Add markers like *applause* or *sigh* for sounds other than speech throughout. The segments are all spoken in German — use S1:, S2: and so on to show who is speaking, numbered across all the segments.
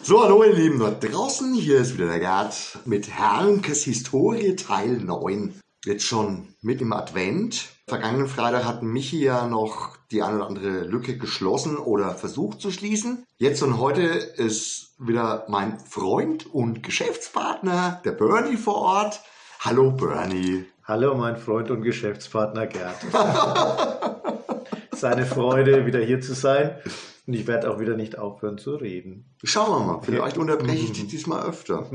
S1: So, hallo ihr Lieben dort draußen. Hier ist wieder der Gerd mit Herrnkes Historie Teil 9. Jetzt schon mit im Advent. Vergangenen Freitag hat Michi ja noch die eine oder andere Lücke geschlossen oder versucht zu schließen. Jetzt und heute ist wieder mein Freund und Geschäftspartner, der Bernie vor Ort. Hallo Bernie.
S2: Hallo mein Freund und Geschäftspartner Gerd. *laughs* Seine Freude, wieder hier zu sein. Und ich werde auch wieder nicht aufhören zu reden.
S1: Schauen wir mal, vielleicht unterbreche ich dich diesmal öfter.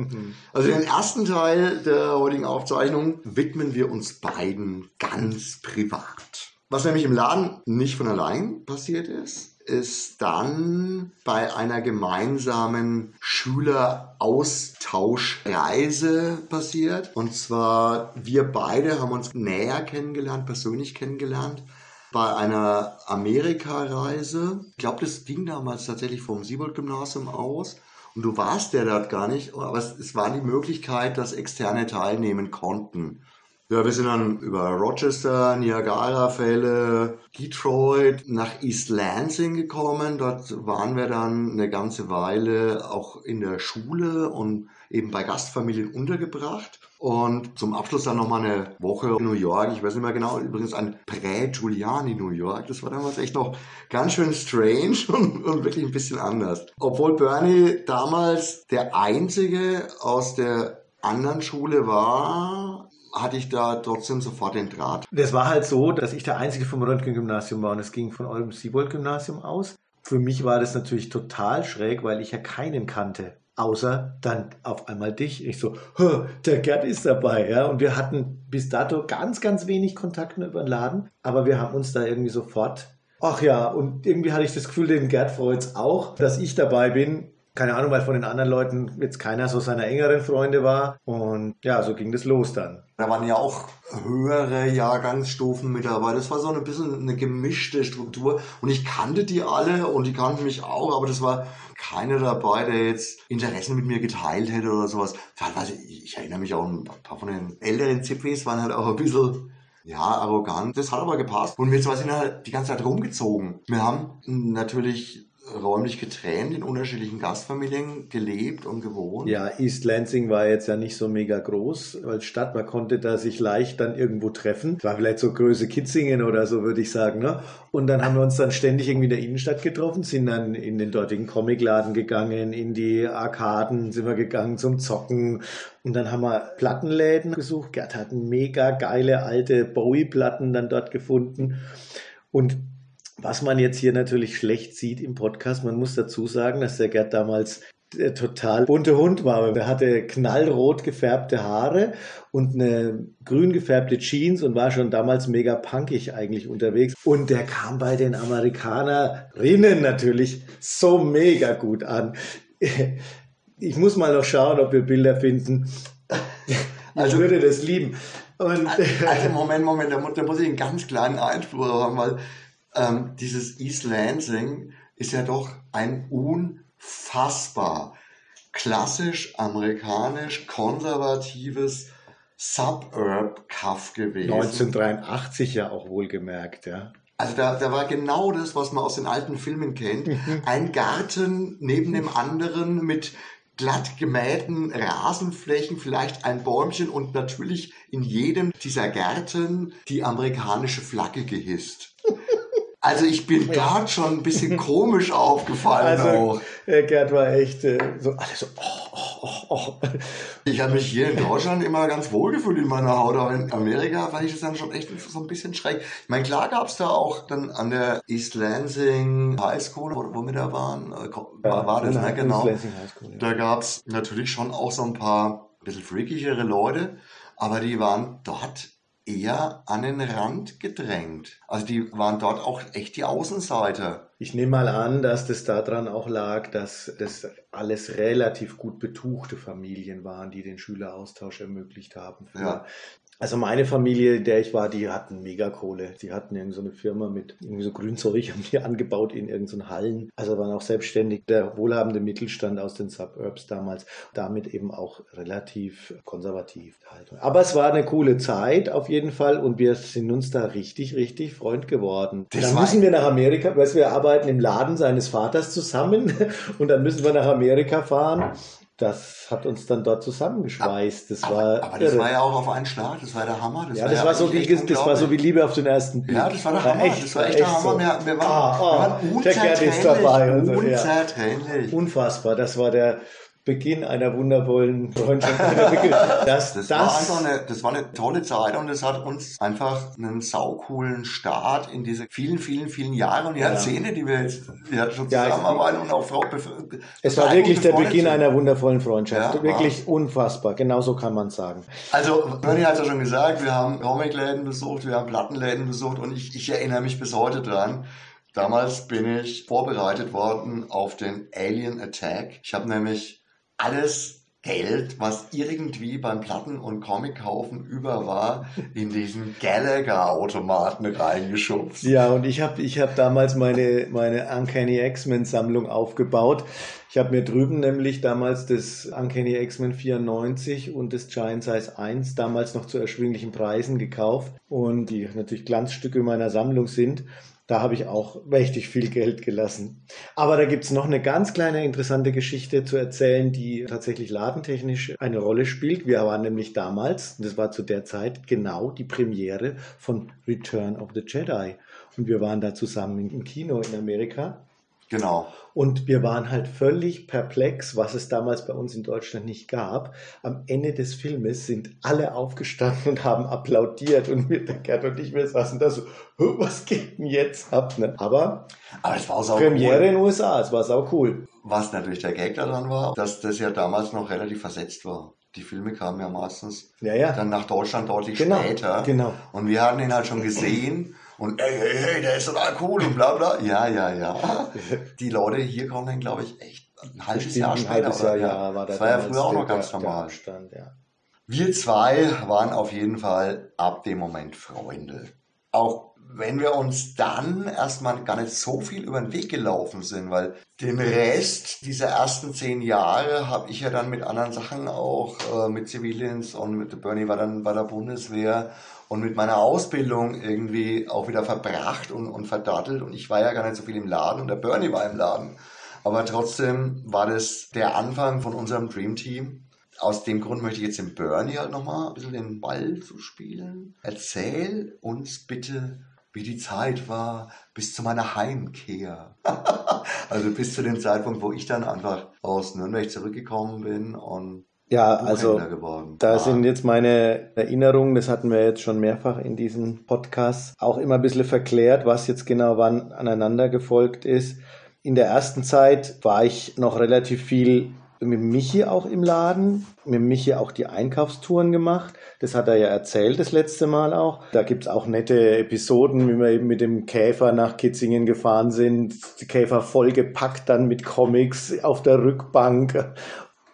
S1: Also den ersten Teil der heutigen Aufzeichnung widmen wir uns beiden ganz privat. Was nämlich im Laden nicht von allein passiert ist, ist dann bei einer gemeinsamen Schüleraustauschreise passiert. Und zwar wir beide haben uns näher kennengelernt, persönlich kennengelernt bei einer Amerikareise. Ich glaube, das ging damals tatsächlich vom Siebold-Gymnasium aus. Und du warst ja dort gar nicht, aber es, es war die Möglichkeit, dass Externe teilnehmen konnten. Ja, wir sind dann über Rochester, Niagara-Fälle, Detroit nach East Lansing gekommen. Dort waren wir dann eine ganze Weile auch in der Schule und eben bei Gastfamilien untergebracht. Und zum Abschluss dann nochmal eine Woche in New York. Ich weiß nicht mehr genau, übrigens ein Prä-Giuliani New York. Das war damals echt noch ganz schön strange *laughs* und, und wirklich ein bisschen anders. Obwohl Bernie damals der einzige aus der anderen Schule war, hatte ich da trotzdem sofort den Draht.
S2: Das war halt so, dass ich der Einzige vom Röntgen-Gymnasium war und es ging von eurem Siebold-Gymnasium aus. Für mich war das natürlich total schräg, weil ich ja keinen kannte. Außer dann auf einmal dich. Ich so, der Gerd ist dabei, ja. Und wir hatten bis dato ganz, ganz wenig Kontakt über den Laden, aber wir haben uns da irgendwie sofort Ach ja, und irgendwie hatte ich das Gefühl, den Gerd freut's auch, dass ich dabei bin keine Ahnung, weil von den anderen Leuten jetzt keiner so seiner engeren Freunde war. Und ja, so ging das los dann.
S1: Da waren ja auch höhere Jahrgangsstufen mit dabei. Das war so ein bisschen eine gemischte Struktur. Und ich kannte die alle und die kannten mich auch, aber das war keiner dabei, der jetzt Interessen mit mir geteilt hätte oder sowas. Teilweise, ich erinnere mich auch, ein paar von den älteren Zippis waren halt auch ein bisschen ja, arrogant. Das hat aber gepasst. Und wir sind halt die ganze Zeit rumgezogen. Wir haben natürlich räumlich getrennt in unterschiedlichen Gastfamilien gelebt und gewohnt.
S2: Ja, East Lansing war jetzt ja nicht so mega groß als Stadt. Man konnte da sich leicht dann irgendwo treffen. War vielleicht so Größe Kitzingen oder so, würde ich sagen. Ne? Und dann haben wir uns dann ständig irgendwie in der Innenstadt getroffen, sind dann in den dortigen Comicladen gegangen, in die Arkaden sind wir gegangen zum Zocken. Und dann haben wir Plattenläden gesucht. Gerd hat mega geile alte Bowie-Platten dann dort gefunden. Und was man jetzt hier natürlich schlecht sieht im Podcast, man muss dazu sagen, dass der Gerd damals der total bunte Hund war. Er hatte knallrot gefärbte Haare und eine grün gefärbte Jeans und war schon damals mega punkig eigentlich unterwegs. Und der kam bei den Amerikanerinnen natürlich so mega gut an. *laughs* Ich muss mal noch schauen, ob wir Bilder finden. *laughs* Ich also, würde das lieben.
S1: Und also *laughs* Moment, Moment, da muss, da muss ich einen ganz kleinen Einspruch haben, weil ähm, dieses East Lansing ist ja doch ein unfassbar klassisch amerikanisch konservatives Suburb-Cuff gewesen.
S2: 1983 ja auch wohlgemerkt, ja.
S1: Also da, da war genau das, was man aus den alten Filmen kennt. *laughs* Ein Garten neben dem anderen mit glatt gemähten Rasenflächen, vielleicht ein Bäumchen und natürlich in jedem dieser Gärten die amerikanische Flagge gehisst. Also ich bin ja. dort schon ein bisschen *laughs* komisch aufgefallen also.
S2: Herr Gerd war echt äh, so, alles so, oh, oh, oh, oh.
S1: Ich habe mich hier in Deutschland immer ganz wohl gefühlt in meiner Haut, aber in Amerika fand ich das dann schon echt so ein bisschen schräg. Ich meine, klar gab es da auch dann an der East Lansing High School, wo, wo wir da waren, äh, war, war das, ne? Genau. School, ja. Da gab es natürlich schon auch so ein paar bisschen freakigere Leute, aber die waren dort eher an den Rand gedrängt. Also die waren dort auch echt die Außenseiter.
S2: Ich nehme mal an, dass das daran auch lag, dass das alles relativ gut betuchte Familien waren, die den Schüleraustausch ermöglicht haben. Ja. Also meine Familie, in der ich war, die hatten Megakohle. Die hatten irgend so eine Firma mit irgendwie so Grünzeug, haben die *laughs* angebaut in irgendeinen Hallen. Also waren auch selbstständig der wohlhabende Mittelstand aus den Suburbs damals. Damit eben auch relativ konservativ. Aber es war eine coole Zeit auf jeden Fall und wir sind uns da richtig, richtig Freund geworden. Das Dann müssen wir nach Amerika, weil wir arbeiten im Laden seines Vaters zusammen *laughs* und dann müssen wir nach Amerika fahren das hat uns dann dort zusammengeschweißt. Das
S1: aber,
S2: war
S1: aber das war ja auch auf einen Schlag, das war der Hammer.
S2: Das ja, das war, war so wie das war so wie Liebe auf den ersten
S1: Blick. Ja, das war der Hammer. Echt, das war echt, der Hammer. So. Wir, wir, waren, ah, ah, wir waren unzertrennlich.
S2: dabei. So, unzertrennlich. Ja. Unfassbar. Das war der Beginn einer wundervollen Freundschaft. *laughs*
S1: Das, das, das, war einfach eine, das war eine tolle Zeit und es hat uns einfach einen saucoolen Start in diese vielen, vielen, vielen Jahre und Jahrzehnte, ja. die wir jetzt wir schon zusammenarbeiten ja, und auch Frau
S2: Es war wirklich der Beginn einer wundervollen Freundschaft. Ja, wirklich war. unfassbar. Genauso kann man sagen.
S1: Also, Bernie hat es ja schon gesagt, wir haben Comicläden besucht, wir haben Plattenläden besucht und ich, ich erinnere mich bis heute dran. Damals bin ich vorbereitet worden auf den Alien Attack. Ich habe nämlich alles Geld, was irgendwie beim Platten- und Comic-Kaufen über war, in diesen Gallagher-Automaten reingeschubst.
S2: Ja, und ich habe ich hab damals meine, meine Uncanny X-Men-Sammlung aufgebaut. Ich habe mir drüben nämlich damals das Uncanny X-Men 94 und das Giant Size 1 damals noch zu erschwinglichen Preisen gekauft und die natürlich Glanzstücke meiner Sammlung sind. Da habe ich auch mächtig viel Geld gelassen. Aber da gibt es noch eine ganz kleine interessante Geschichte zu erzählen, die tatsächlich ladentechnisch eine Rolle spielt. Wir waren nämlich damals, das war zu der Zeit genau die Premiere von Return of the Jedi. Und wir waren da zusammen im Kino in Amerika.
S1: Genau.
S2: Und wir waren halt völlig perplex, was es damals bei uns in Deutschland nicht gab. Am Ende des Filmes sind alle aufgestanden und haben applaudiert und wir, der Gerd und ich, wir saßen da so, was geht denn jetzt ab? Ne? Aber,
S1: Aber es war
S2: Premiere cool. in den USA, es war sau cool.
S1: Was natürlich der Gag daran war, dass das ja damals noch relativ versetzt war die Filme kamen ja meistens
S2: ja, ja.
S1: dann nach Deutschland deutlich
S2: genau,
S1: später.
S2: Genau.
S1: Und wir hatten ihn halt schon gesehen und ey, hey, hey, der ist total cool und bla bla. Ja, ja, ja. *laughs* Die Leute hier kommen dann, glaube ich, echt ein halbes Jahr später. Halbes
S2: Jahr, ja, war
S1: das war ja früher auch noch ganz normal. Stand, ja. Wir zwei waren auf jeden Fall ab dem Moment Freunde. Auch wenn wir uns dann erstmal gar nicht so viel über den Weg gelaufen sind, weil den Rest dieser ersten zehn Jahre habe ich ja dann mit anderen Sachen auch, äh, mit Civilians und mit Bernie war dann bei der Bundeswehr und mit meiner Ausbildung irgendwie auch wieder verbracht und, und verdattelt. Und ich war ja gar nicht so viel im Laden und der Bernie war im Laden. Aber trotzdem war das der Anfang von unserem Dream Team. Aus dem Grund möchte ich jetzt dem Bernie halt nochmal ein bisschen den Ball zu spielen. Erzähl uns bitte, wie die Zeit war bis zu meiner Heimkehr. *laughs* also bis zu dem Zeitpunkt, wo ich dann einfach aus Nürnberg zurückgekommen bin und
S2: ja, also da ah. sind jetzt meine Erinnerungen, das hatten wir jetzt schon mehrfach in diesem Podcast, auch immer ein bisschen verklärt, was jetzt genau wann aneinander gefolgt ist. In der ersten Zeit war ich noch relativ viel mit Michi auch im Laden, mit Michi auch die Einkaufstouren gemacht. Das hat er ja erzählt das letzte Mal auch. Da gibt es auch nette Episoden, wie wir eben mit dem Käfer nach Kitzingen gefahren sind. Die Käfer vollgepackt dann mit Comics auf der Rückbank.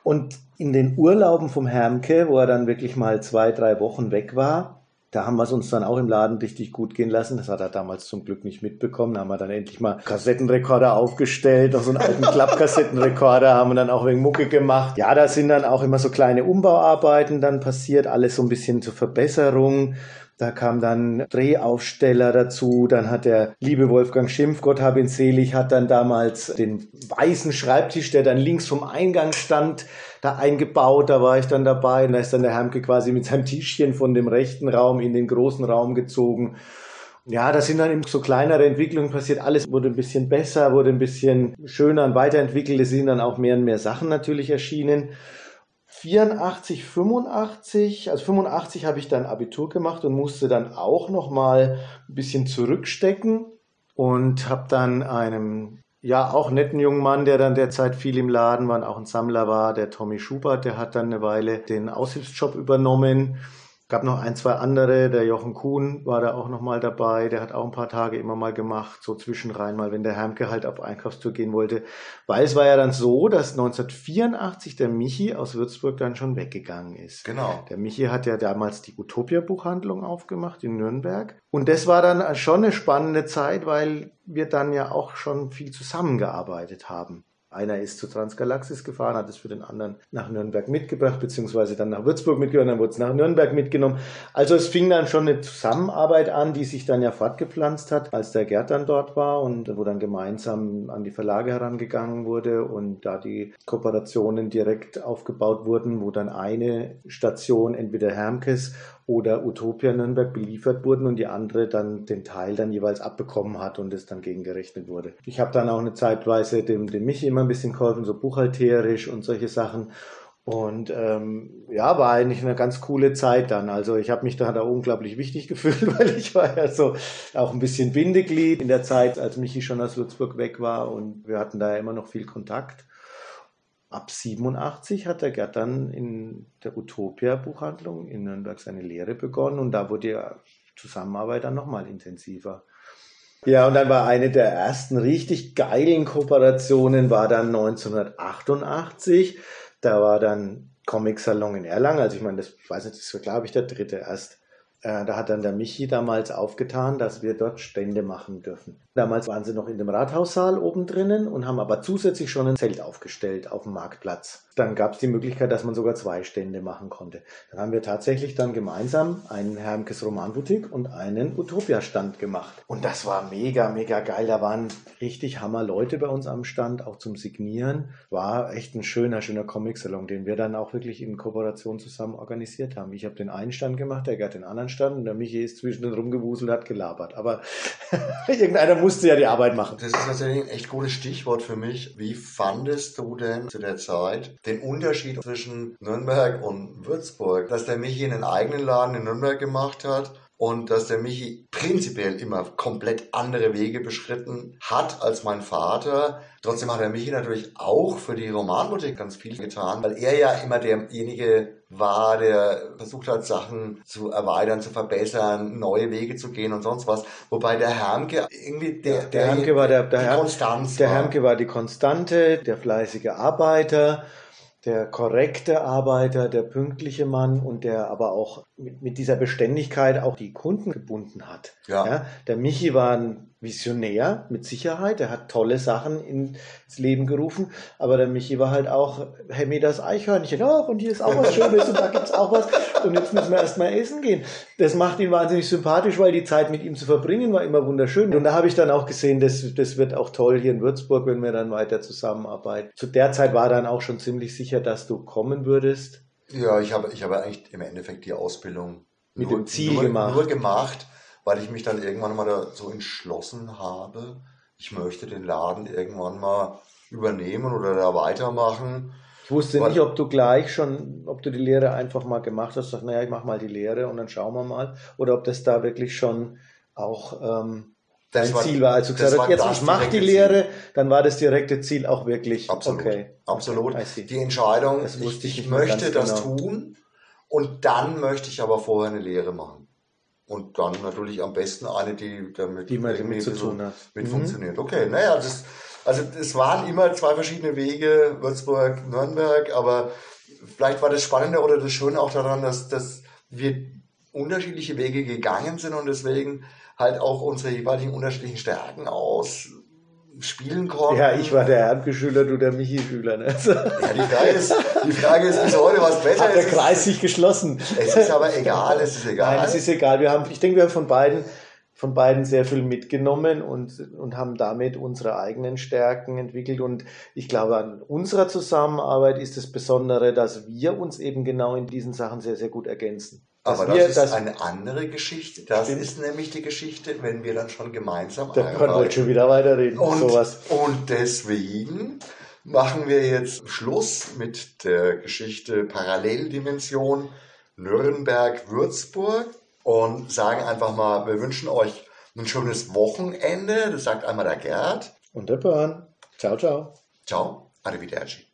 S2: Und in den Urlauben vom Hermke, wo er dann wirklich mal zwei, drei Wochen weg war, da haben wir es uns dann auch im Laden richtig gut gehen lassen. Das hat er damals zum Glück nicht mitbekommen. Da haben wir dann endlich mal Kassettenrekorder aufgestellt, noch so einen alten Klappkassettenrekorder, haben wir dann auch wegen Mucke gemacht. Ja, da sind dann auch immer so kleine Umbauarbeiten dann passiert, alles so ein bisschen zur Verbesserung. Da kam dann Drehaufsteller dazu. Dann hat der liebe Wolfgang Schimpf, Gott hab ihn selig, hat dann damals den weißen Schreibtisch, der dann links vom Eingang stand, da eingebaut, da war ich dann dabei. Und da ist dann der Hermke quasi mit seinem Tischchen von dem rechten Raum in den großen Raum gezogen. Ja, da sind dann eben so kleinere Entwicklungen passiert. Alles wurde ein bisschen besser, wurde ein bisschen schöner und weiterentwickelt. Es sind dann auch mehr und mehr Sachen natürlich erschienen. 84, 85, also 85 habe ich dann Abitur gemacht und musste dann auch noch mal ein bisschen zurückstecken und habe dann einem ja, auch netten jungen Mann, der dann derzeit viel im Laden war und auch ein Sammler war, der Tommy Schubert, der hat dann eine Weile den Aushilfsjob übernommen gab noch ein, zwei andere, der Jochen Kuhn war da auch noch mal dabei, der hat auch ein paar Tage immer mal gemacht, so zwischenrein mal, wenn der Hermke halt auf Einkaufstour gehen wollte. Weil es war ja dann so, dass 1984 der Michi aus Würzburg dann schon weggegangen ist.
S1: Genau.
S2: Der Michi hat ja damals die Utopia-Buchhandlung aufgemacht in Nürnberg. Und das war dann schon eine spannende Zeit, weil wir dann ja auch schon viel zusammengearbeitet haben. Einer ist zu Transgalaxis gefahren, hat es für den anderen nach Nürnberg mitgebracht, beziehungsweise dann nach Würzburg mitgebracht, dann wurde es nach Nürnberg mitgenommen. Also es fing dann schon eine Zusammenarbeit an, die sich dann ja fortgepflanzt hat, als der Gerd dann dort war und wo dann gemeinsam an die Verlage herangegangen wurde und da die Kooperationen direkt aufgebaut wurden, wo dann eine Station entweder Hermkes oder Utopia Nürnberg beliefert wurden und die andere dann den Teil dann jeweils abbekommen hat und es dann gegengerechnet wurde. Ich habe dann auch eine Zeitweise dem, dem Michi immer ein bisschen geholfen, so buchhalterisch und solche Sachen. Und ähm, ja, war eigentlich eine ganz coole Zeit dann. Also ich habe mich da, da unglaublich wichtig *laughs* gefühlt, weil ich war ja so auch ein bisschen Bindeglied in der Zeit, als Michi schon aus Würzburg weg war und wir hatten da ja immer noch viel Kontakt ab 87 hat der Gerd dann in der Utopia-Buchhandlung in Nürnberg seine Lehre begonnen und da wurde die Zusammenarbeit dann nochmal intensiver. Ja, und dann war eine der ersten richtig geilen Kooperationen war dann 1988. Da war dann Comic Salon in Erlangen. Also ich meine, das weiß nicht, das war glaube ich der dritte erst. Äh, da hat dann der Michi damals aufgetan, dass wir dort Stände machen dürfen. Damals waren sie noch in dem Rathaussaal oben drinnen und haben aber zusätzlich schon ein Zelt aufgestellt auf dem Marktplatz. Dann gab es die Möglichkeit, dass man sogar zwei Stände machen konnte. Dann haben wir tatsächlich dann gemeinsam einen Hermkes Romanboutique und einen Utopia-Stand gemacht. Und das war mega, mega geil. Da waren richtig Hammer Leute bei uns am Stand, auch zum Signieren. War echt ein schöner, schöner Comic-Salon, den wir dann auch wirklich in Kooperation zusammen organisiert haben. Ich habe den einen Stand gemacht, der Gerd den anderen Stand und der Michi ist zwischen den rumgewuselt, hat gelabert. Aber *laughs* irgendeiner musste ja die Arbeit machen.
S1: Das ist tatsächlich ein echt gutes Stichwort für mich. Wie fandest du denn zu der Zeit den Unterschied zwischen Nürnberg und Würzburg, dass der Michi einen eigenen Laden in Nürnberg gemacht hat und dass der Michi prinzipiell immer komplett andere Wege beschritten hat als mein Vater. Trotzdem hat der Michi natürlich auch für die Romanboutique ganz viel getan, weil er ja immer derjenige war, der versucht hat, Sachen zu erweitern, zu verbessern, neue Wege zu gehen und sonst was. Wobei der Hermke irgendwie der,
S2: der, der Hermke war der, der
S1: die
S2: Herm,
S1: Konstanz
S2: Der
S1: war.
S2: Hermke war die Konstante, der fleißige Arbeiter, der korrekte Arbeiter, der pünktliche Mann und der aber auch mit, mit dieser Beständigkeit auch die Kunden gebunden hat.
S1: Ja.
S2: der Michi war ein Visionär, mit Sicherheit. Er hat tolle Sachen ins Leben gerufen. Aber der Michi war halt auch Hemmi das Eichhörnchen. Ach, und hier ist auch was Schönes und da gibt's auch was. Und jetzt müssen wir erstmal essen gehen. Das macht ihn wahnsinnig sympathisch, weil die Zeit mit ihm zu verbringen war immer wunderschön. Und da habe ich dann auch gesehen, das, das wird auch toll hier in Würzburg, wenn wir dann weiter zusammenarbeiten. Zu der Zeit war dann auch schon ziemlich sicher, dass du kommen würdest.
S1: Ja, ich habe, ich habe eigentlich im Endeffekt die Ausbildung
S2: Mit
S1: nur,
S2: dem Ziel
S1: nur,
S2: gemacht.
S1: nur gemacht, weil ich mich dann irgendwann mal dazu entschlossen habe, ich möchte den Laden irgendwann mal übernehmen oder da weitermachen.
S2: Ich wusste
S1: Weil-
S2: nicht, ob du gleich schon, ob du die Lehre einfach mal gemacht hast, sagst, naja, ich mach mal die Lehre und dann schauen wir mal. Oder ob das da wirklich schon auch ähm, dein
S1: war-
S2: Ziel war. Als du
S1: das
S2: gesagt
S1: war
S2: jetzt ich mache die Lehre, dann war das direkte Ziel auch wirklich.
S1: Absolut.
S2: Okay.
S1: Absolut.
S2: See.
S1: Die Entscheidung, ich,
S2: ich
S1: möchte das
S2: genau.
S1: tun und dann möchte ich aber vorher eine Lehre machen. Und dann natürlich am besten eine, die damit
S2: Die man damit zu tun hat.
S1: mit
S2: Mhm.
S1: funktioniert. Okay, naja, das, also es waren immer zwei verschiedene Wege, Würzburg, Nürnberg, aber vielleicht war das Spannende oder das Schöne auch daran, dass, dass wir unterschiedliche Wege gegangen sind und deswegen halt auch unsere jeweiligen unterschiedlichen Stärken ausspielen konnten.
S2: Ja, ich war der Erdgeschüler, du der Michi-Schüler. Ne?
S1: Ja, die Frage ist, die Frage ist bis heute, was besser
S2: hat der
S1: ist.
S2: Kreis sich geschlossen.
S1: Es ist aber egal, es ist egal.
S2: Nein, es ist egal. Wir haben, ich denke, wir haben von beiden, von beiden sehr viel mitgenommen und, und haben damit unsere eigenen Stärken entwickelt. Und ich glaube, an unserer Zusammenarbeit ist das Besondere, dass wir uns eben genau in diesen Sachen sehr, sehr gut ergänzen.
S1: Aber
S2: wir,
S1: das ist eine andere Geschichte. Das
S2: Stimmt.
S1: ist nämlich die Geschichte, wenn wir dann schon gemeinsam
S2: da kann man schon wieder weiterreden.
S1: Und,
S2: sowas.
S1: und deswegen machen wir jetzt Schluss mit der Geschichte Paralleldimension Nürnberg-Würzburg und sagen einfach mal, wir wünschen euch ein schönes Wochenende. Das sagt einmal der Gerd.
S2: Und der Burn. Ciao, ciao.
S1: Ciao, arrivederci.